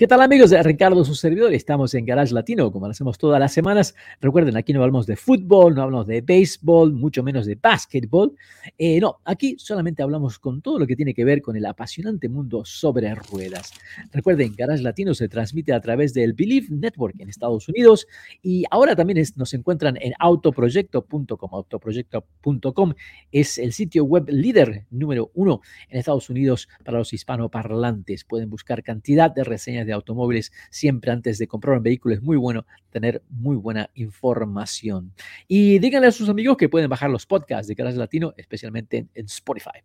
¿Qué tal amigos Ricardo, su servidor? Estamos en Garage Latino, como lo hacemos todas las semanas. Recuerden, aquí no hablamos de fútbol, no hablamos de béisbol, mucho menos de básquetbol. Eh, no, aquí solamente hablamos con todo lo que tiene que ver con el apasionante mundo sobre ruedas. Recuerden, Garage Latino se transmite a través del Believe Network en Estados Unidos y ahora también nos encuentran en autoproyecto.com. Autoproyecto.com es el sitio web líder número uno en Estados Unidos para los hispanoparlantes. Pueden buscar cantidad de reseñas de automóviles, siempre antes de comprar un vehículo es muy bueno tener muy buena información. Y díganle a sus amigos que pueden bajar los podcasts de Garage Latino, especialmente en, Spotify.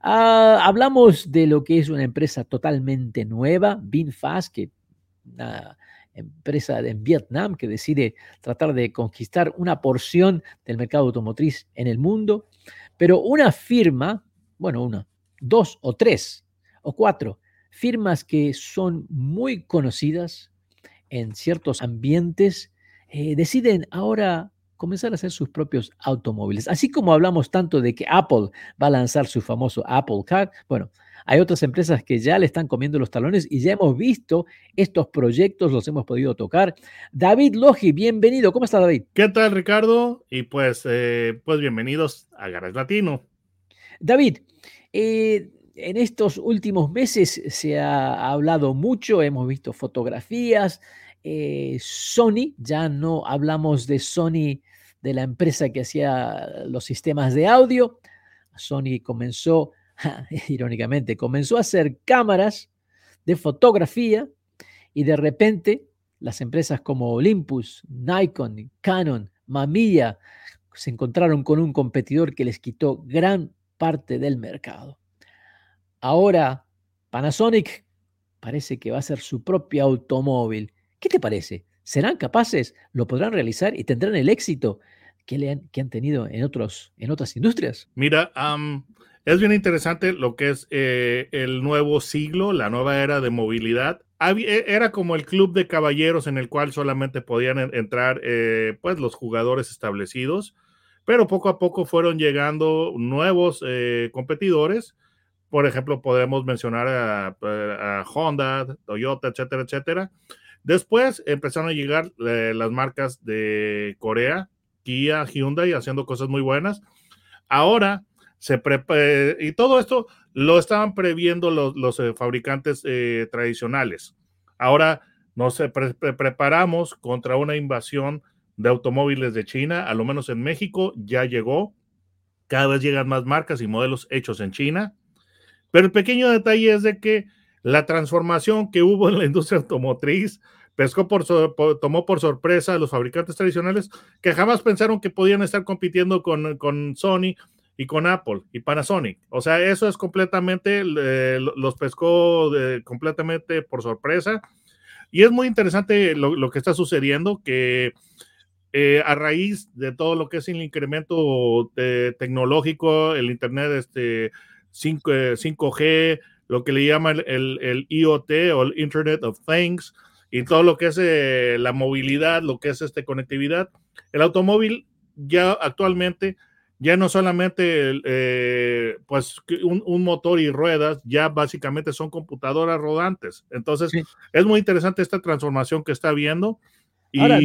Ah, hablamos de lo que es una empresa totalmente nueva, VinFast, que una empresa en Vietnam que decide tratar de conquistar una porción del mercado automotriz en el mundo, pero una firma, bueno, una, dos o tres o cuatro firmas que son muy conocidas en ciertos ambientes, eh, deciden ahora comenzar a hacer sus propios automóviles. Así como hablamos tanto de que Apple va a lanzar su famoso Apple Car, bueno, hay otras empresas que ya le están comiendo los talones y ya hemos visto estos proyectos, los hemos podido tocar. David Logi, bienvenido. ¿Cómo está David? ¿Qué tal, Ricardo? Y pues, eh, pues bienvenidos a Garage Latino. David, eh, en estos últimos meses se ha hablado mucho, hemos visto fotografías. Eh, Sony, ya no hablamos de Sony, de la empresa que hacía los sistemas de audio. Sony comenzó, irónicamente, comenzó a hacer cámaras de fotografía y de repente las empresas como Olympus, Nikon, Canon, Mamiya se encontraron con un competidor que les quitó gran parte del mercado. Ahora Panasonic parece que va a ser su propio automóvil. ¿Qué te parece? ¿Serán capaces? ¿Lo podrán realizar y tendrán el éxito que, le han, que han tenido en, otros, en otras industrias? Mira, es bien interesante lo que es eh, el nuevo siglo, la nueva era de movilidad. E, era como el club de caballeros en el cual solamente podían entrar eh, pues los jugadores establecidos, pero poco a poco fueron llegando nuevos eh, competidores por ejemplo, podemos mencionar a, Honda, Toyota, etcétera, etcétera. Después empezaron a llegar eh, las marcas de Corea, Kia, Hyundai, haciendo cosas muy buenas. Ahora se eh, y todo esto lo estaban previendo los, eh, fabricantes tradicionales. Ahora nos preparamos contra una invasión de automóviles de China, a lo menos en México ya llegó. Cada vez llegan más marcas y modelos hechos en China. Pero el pequeño detalle es de que la transformación que hubo en la industria automotriz pescó por, tomó por sorpresa a los fabricantes tradicionales que jamás pensaron que podían estar compitiendo con, con Sony y con Apple y Panasonic. O sea, eso es completamente, los pescó completamente por sorpresa. Y es muy interesante lo, que está sucediendo, que eh, a raíz de todo lo que es el incremento eh, tecnológico, el Internet, este, 5, g lo que le llaman el, IoT o el Internet of Things, y todo lo que es eh, la movilidad, lo que es este, conectividad. El automóvil ya actualmente ya no solamente eh, pues un, motor y ruedas, ya básicamente son computadoras rodantes. Entonces, es muy interesante esta transformación que está habiendo. Y... Ahora,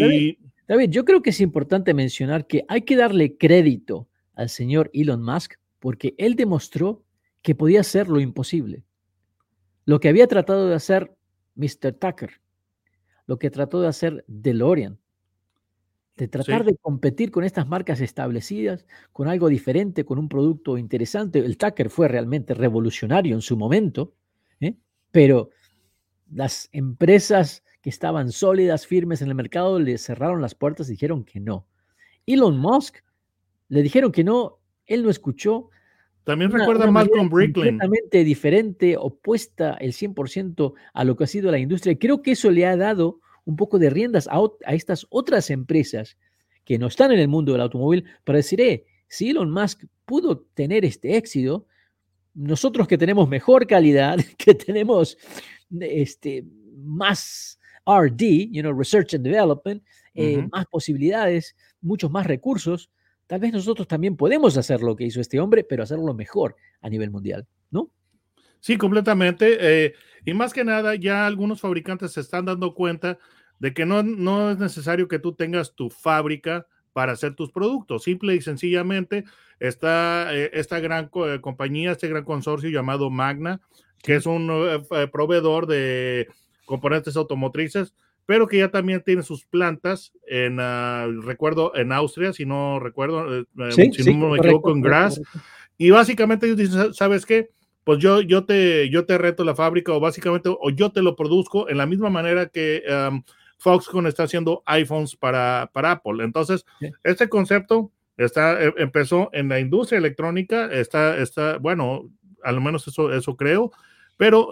David, yo creo que es importante mencionar que hay que darle crédito al señor Elon Musk porque él demostró que podía hacer lo imposible. Lo que había tratado de hacer Mr. Tucker, lo que trató de hacer DeLorean, de tratar de competir con estas marcas establecidas, con algo diferente, con un producto interesante. El Tucker fue realmente revolucionario en su momento, ¿eh? pero las empresas que estaban sólidas, firmes en el mercado, le cerraron las puertas y dijeron que no. Elon Musk le dijeron que no, él no escuchó. También recuerda más con Bricklin. Completamente diferente, opuesta el 100% a lo que ha sido la industria. Creo que eso le ha dado un poco de riendas a, estas otras empresas que no están en el mundo del automóvil para decir, eh, si Elon Musk pudo tener este éxito, nosotros que tenemos mejor calidad, que tenemos este, más RD, you know, Research and Development, eh, más posibilidades, muchos más recursos, tal vez nosotros también podemos hacer lo que hizo este hombre, pero hacerlo mejor a nivel mundial, ¿no? Sí, completamente. Eh, y más que nada, ya algunos fabricantes se están dando cuenta de que no, no es necesario que tú tengas tu fábrica para hacer tus productos. Simple y sencillamente está eh, esta gran eh, compañía, este gran consorcio llamado Magna, que es un proveedor de componentes automotrices, pero que ya también tiene sus plantas en, ah, recuerdo, en Austria, si no recuerdo, si no me equivoco, en Graz. Y básicamente ellos dicen, ¿sabes qué? pues yo, yo, te, yo te reto la fábrica o básicamente, o yo te lo produzco en la misma manera que Foxconn está haciendo iPhones para, para Apple. Entonces, este concepto está, e, empezó en la industria electrónica, está, está, bueno, al menos eso, eso creo, pero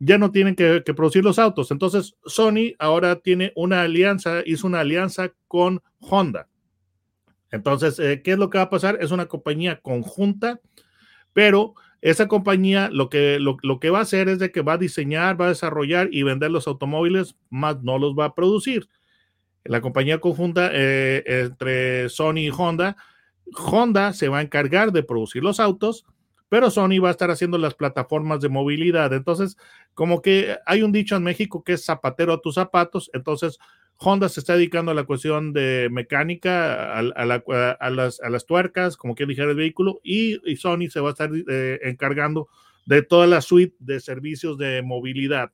ya no tienen que, producir los autos. Entonces, Sony ahora tiene una alianza, hizo una alianza con Honda. Entonces, eh, ¿qué es lo que va a pasar? Es una compañía conjunta, pero esa compañía lo que, lo, que va a hacer es de que va a diseñar, va a desarrollar y vender los automóviles, más no los va a producir. La compañía conjunta eh, entre Sony y Honda, Honda se va a encargar de producir los autos, pero Sony va a estar haciendo las plataformas de movilidad. Entonces, como que hay un dicho en México que es zapatero a tus zapatos, entonces Honda se está dedicando a la cuestión de mecánica, a, las, tuercas, como que dijera el vehículo, y, Sony se va a estar eh, encargando de toda la suite de servicios de movilidad.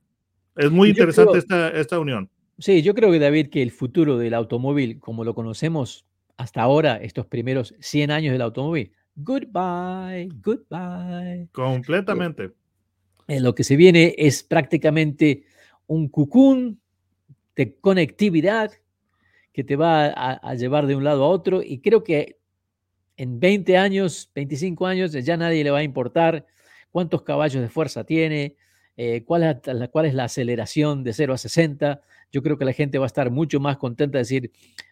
Es muy interesante esta, esta unión. Sí, yo creo que David, que el futuro del automóvil, como lo conocemos hasta ahora, estos primeros 100 años del automóvil, goodbye, goodbye. Completamente. Eh, lo que se viene es prácticamente un cucún de conectividad que te va a, llevar de un lado a otro y creo que en 20 años, 25 años, ya nadie le va a importar cuántos caballos de fuerza tiene, eh, cuál, es la, cuál es la aceleración de 0 a 60. Yo creo que la gente va a estar mucho más contenta de decir,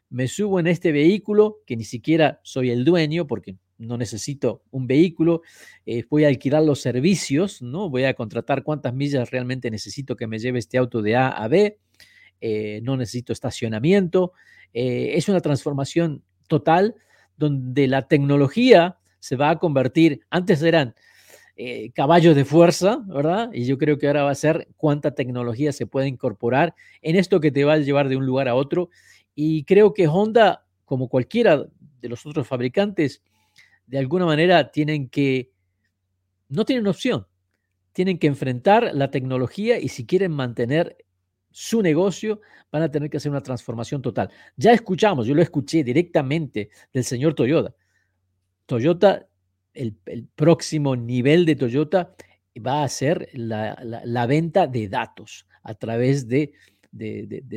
me subo en este vehículo que ni siquiera soy el dueño porque no necesito un vehículo, eh, voy a alquilar los servicios, ¿no? Voy a contratar cuántas millas realmente necesito que me lleve este auto de A a B. Eh, no necesito estacionamiento. Eh, es una transformación total donde la tecnología se va a convertir, antes eran caballos de fuerza, ¿verdad? Y yo creo que ahora va a ser cuánta tecnología se puede incorporar en esto que te va a llevar de un lugar a otro. Y creo que Honda, como cualquiera de los otros fabricantes, de alguna manera tienen que, no tienen opción, tienen que enfrentar la tecnología y si quieren mantener su negocio, van a tener que hacer una transformación total. Ya escuchamos, yo lo escuché directamente del señor Toyota. Toyota, el, próximo nivel de Toyota va a ser la, venta de datos a través de,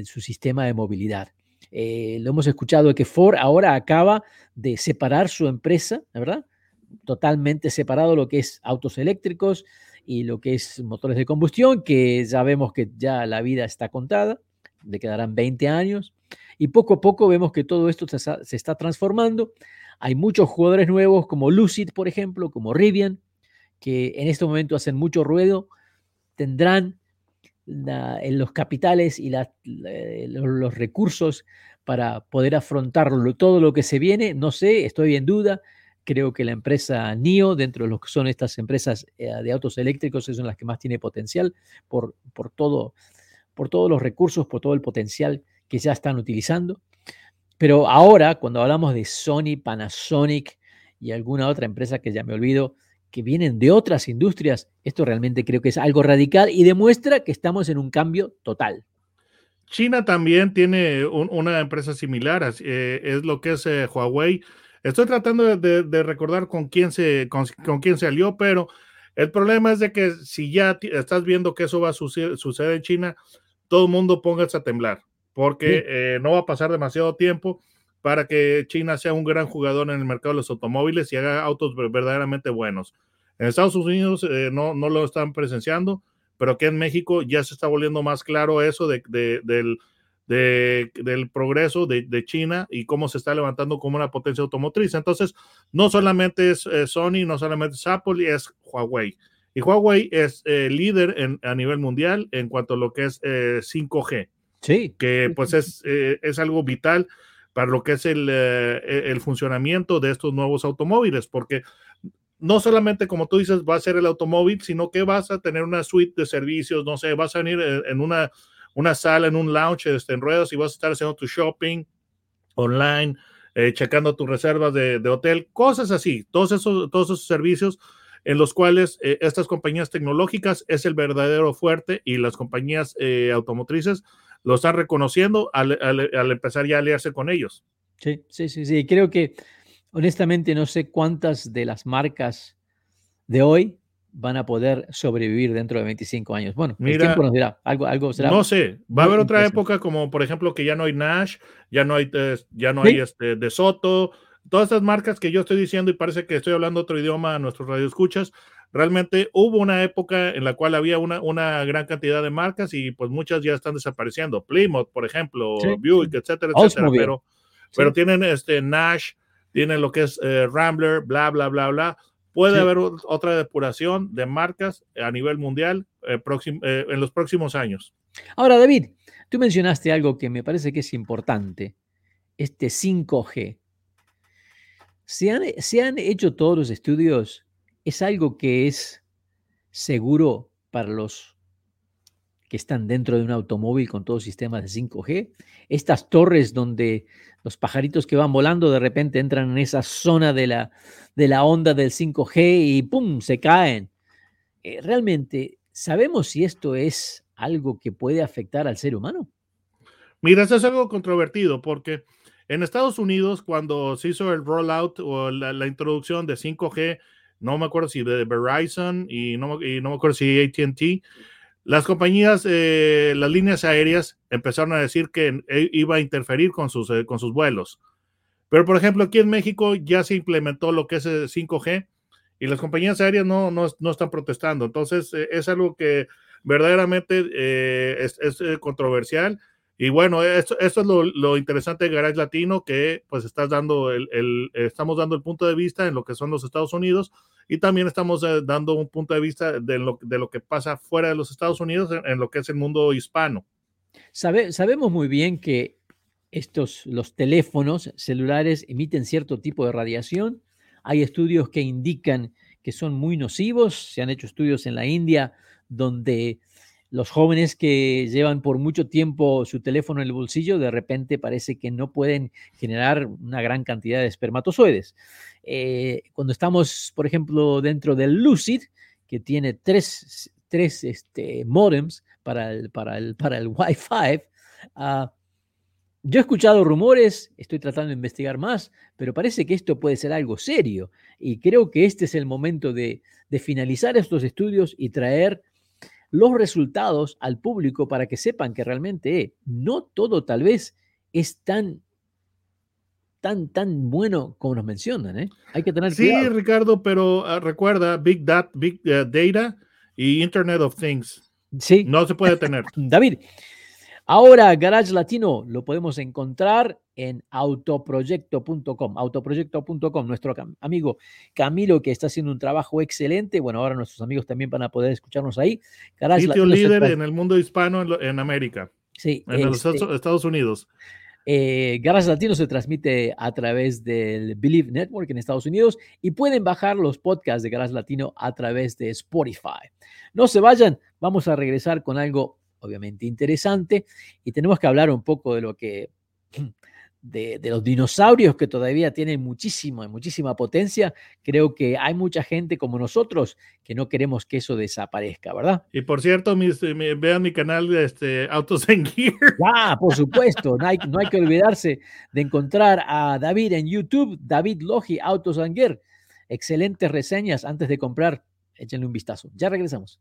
su sistema de movilidad. Eh, lo hemos escuchado que Ford ahora acaba de separar su empresa, ¿verdad? Totalmente separado lo que es autos eléctricos, y lo que es motores de combustión, que ya vemos que ya la vida está contada, le quedarán 20 años, y poco a poco vemos que todo esto se, está transformando. Hay muchos jugadores nuevos como Lucid, por ejemplo, como Rivian, que en este momento hacen mucho ruedo, tendrán en los capitales y los recursos para poder afrontar todo lo que se viene. No sé, estoy en duda. Creo que la empresa NIO, dentro de lo que son estas empresas eh, de autos eléctricos, es una las que más tiene potencial por, por, por todos los recursos, por todo el potencial que ya están utilizando. Pero ahora, cuando hablamos de Sony, Panasonic y alguna otra empresa que ya me olvido, que vienen de otras industrias, esto realmente creo que es algo radical y demuestra que estamos en un cambio total. China también tiene una empresa similar, eh, es lo que es eh, Huawei. Estoy tratando de, recordar con quién, se, con, quién se alió, pero el problema es de que si ya estás viendo que eso va a suceder, en China, todo el mundo póngase a temblar, porque eh, no va a pasar demasiado tiempo para que China sea un gran jugador en el mercado de los automóviles y haga autos verdaderamente buenos. En Estados Unidos no, no lo están presenciando pero aquí en México ya se está volviendo más claro eso de, del, del, progreso de, China y cómo se está levantando como una potencia automotriz. Entonces, no solamente es Sony, no solamente es Apple, es Huawei. Y Huawei es eh, líder en, a nivel mundial en cuanto a lo que es 5G. Eh, sí. Que pues es, eh, es algo vital para lo que es el, el funcionamiento de estos nuevos automóviles, porque no solamente como tú dices va a ser el automóvil, sino que vas a tener una suite de servicios, no sé, vas a venir en una, una sala, en un lounge este, en ruedas y vas a estar haciendo tu shopping online, eh, checando tus reservas de, hotel, cosas así, todos esos, todos esos servicios en los cuales eh, estas compañías tecnológicas es el verdadero fuerte y las compañías eh, automotrices lo están reconociendo al, al, empezar ya a aliarse con ellos. Sí, sí, sí, sí. Creo que honestamente no sé cuántas de las marcas de hoy van a poder sobrevivir dentro de 25 años. Bueno, Mira, el tiempo nos dirá, algo, algo será. No sé, va a haber otra época como por ejemplo que ya no hay Nash, ya no hay, ya no hay este, de Soto, todas estas marcas que yo estoy diciendo y parece que estoy hablando otro idioma a nuestros radioescuchas, realmente hubo una época en la cual había una, una gran cantidad de marcas y pues muchas ya están desapareciendo. Plymouth, por ejemplo, Buick, etcétera, etcétera, pero, pero tienen este Nash, tiene lo que es eh, Rambler, bla, bla, bla, bla. Puede haber otra depuración de marcas a nivel mundial eh, eh, en los próximos años. Ahora, David, tú mencionaste algo que me parece que es importante, este 5G. ¿Se han, se han hecho todos los estudios? ¿Es algo que es seguro para los que están dentro de un automóvil con todos sistemas de 5G? Estas torres donde los pajaritos que van volando de repente entran en esa zona de la, de la onda del 5G y ¡pum! se caen. Eh, ¿Realmente sabemos si esto es algo que puede afectar al ser humano? Mira, eso es algo controvertido porque en Estados Unidos cuando se hizo el rollout o la, introducción de 5G, no me acuerdo si de Verizon y no, y no me acuerdo si ATT, las compañías, eh, las líneas aéreas empezaron a decir que eh, iba a interferir con sus, eh, con sus vuelos. Pero, por ejemplo, aquí en México ya se implementó lo que es 5G y las compañías aéreas no, no, no están protestando. Entonces, es algo que verdaderamente es, es controversial y bueno, esto, es lo, interesante de Garage Latino, que pues estás dando el, estamos dando el punto de vista en lo que son los Estados Unidos y también estamos eh, dando un punto de vista de lo, de lo que pasa fuera de los Estados Unidos en, lo que es el mundo hispano. Sabe, sabemos muy bien que estos, los teléfonos celulares emiten cierto tipo de radiación. Hay estudios que indican que son muy nocivos. Se han hecho estudios en la India donde los jóvenes que llevan por mucho tiempo su teléfono en el bolsillo, de repente parece que no pueden generar una gran cantidad de espermatozoides. Eh, cuando estamos, por ejemplo, dentro del Lucid, que tiene tres, tres este, modems para el, para el, para el Wi-Fi, ah, yo he escuchado rumores, estoy tratando de investigar más, pero parece que esto puede ser algo serio y creo que este es el momento de, de finalizar estos estudios y traer los resultados al público para que sepan que realmente no todo tal vez es tan tan tan bueno como nos mencionan, ¿eh? Hay que tener sí, Ricardo, pero ah, recuerda Big, Data, Big eh, Data y Internet of Things. Sí. No se puede tener. David, ahora Garage Latino lo podemos encontrar en autoproyecto.com, autoproyecto.com, nuestro amigo Camilo que está haciendo un trabajo excelente, bueno, ahora nuestros amigos también van a poder escucharnos ahí. Sitio líder en el mundo hispano en, América, sí, en los este Estados Unidos. Eh, Garage Latino se transmite a través del Believe Network en Estados Unidos y pueden bajar los podcasts de Garage Latino a través de Spotify. No se vayan, vamos a regresar con algo obviamente interesante y tenemos que hablar un poco de lo que de, los dinosaurios que todavía tienen muchísima, muchísima potencia, creo que hay mucha gente como nosotros que no queremos que eso desaparezca, ¿verdad? Y por cierto, vean mi canal de este, Autos en Gear. Ah, por supuesto, no hay, no hay que olvidarse de encontrar a David en YouTube, David Logi, Autos and Gear. Excelentes reseñas antes de comprar. Échenle un vistazo. Ya regresamos.